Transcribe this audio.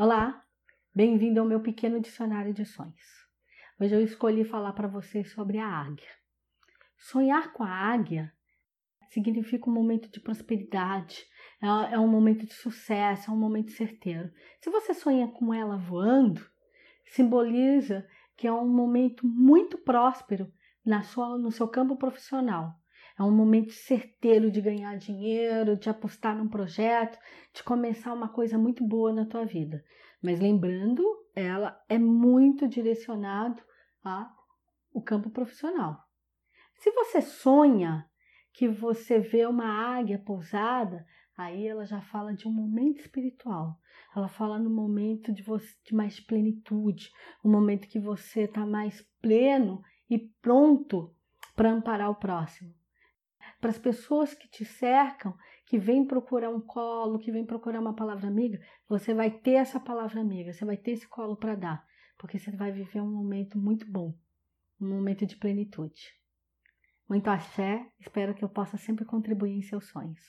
Olá, bem-vindo ao meu pequeno dicionário de sonhos. Hoje eu escolhi falar para vocês sobre a águia. Sonhar com a águia significa um momento de prosperidade, é, é um momento de sucesso, é um momento certeiro. Se você sonha com ela voando, simboliza que é um momento muito próspero na sua, no seu campo profissional. É um momento certeiro de ganhar dinheiro, de apostar num projeto, de começar uma coisa muito boa na tua vida. Mas lembrando, ela é muito direcionado ao campo profissional. Se você sonha que você vê uma águia pousada, aí ela já fala de um momento espiritual. Ela fala no momento de, você, de mais plenitude, um momento que você está mais pleno e pronto para amparar o próximo para as pessoas que te cercam, que vêm procurar um colo, que vêm procurar uma palavra amiga, você vai ter essa palavra amiga, você vai ter esse colo para dar, porque você vai viver um momento muito bom, um momento de plenitude. Muito axé, espero que eu possa sempre contribuir em seus sonhos.